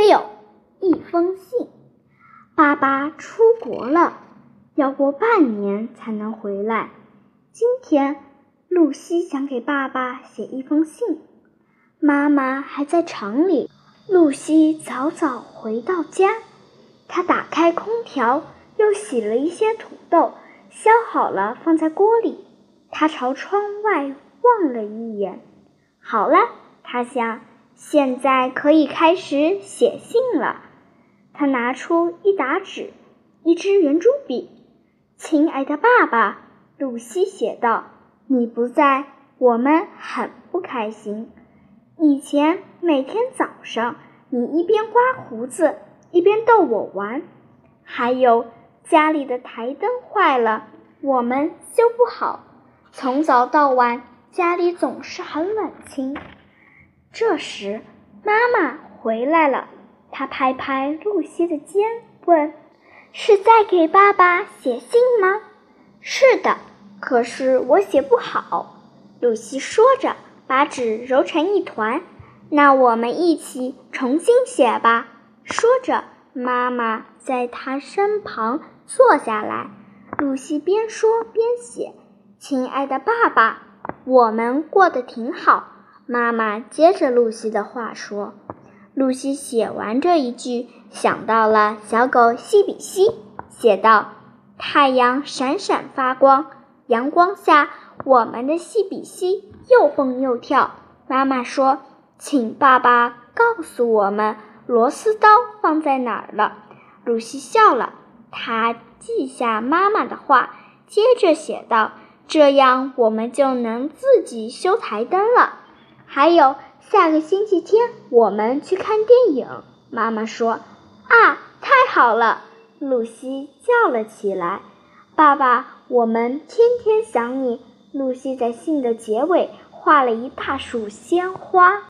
六，一封信。爸爸出国了，要过半年才能回来。今天，露西想给爸爸写一封信。妈妈还在厂里，露西早早回到家。她打开空调，又洗了一些土豆，削好了放在锅里。她朝窗外望了一眼，好了，她想。现在可以开始写信了。他拿出一沓纸，一支圆珠笔。亲爱的爸爸，露西写道：“你不在，我们很不开心。以前每天早上，你一边刮胡子，一边逗我玩。还有家里的台灯坏了，我们修不好。从早到晚，家里总是很冷清。”这时，妈妈回来了。她拍拍露西的肩，问：“是在给爸爸写信吗？”“是的，可是我写不好。”露西说着，把纸揉成一团。“那我们一起重新写吧。”说着，妈妈在她身旁坐下来。露西边说边写：“亲爱的爸爸，我们过得挺好。”妈妈接着露西的话说：“露西写完这一句，想到了小狗西比西，写道：‘太阳闪闪发光，阳光下，我们的西比西又蹦又跳。’妈妈说：‘请爸爸告诉我们螺丝刀放在哪儿了。’露西笑了，她记下妈妈的话，接着写道：‘这样我们就能自己修台灯了。’”还有下个星期天，我们去看电影。妈妈说：“啊，太好了！”露西叫了起来：“爸爸，我们天天想你。”露西在信的结尾画了一大束鲜花。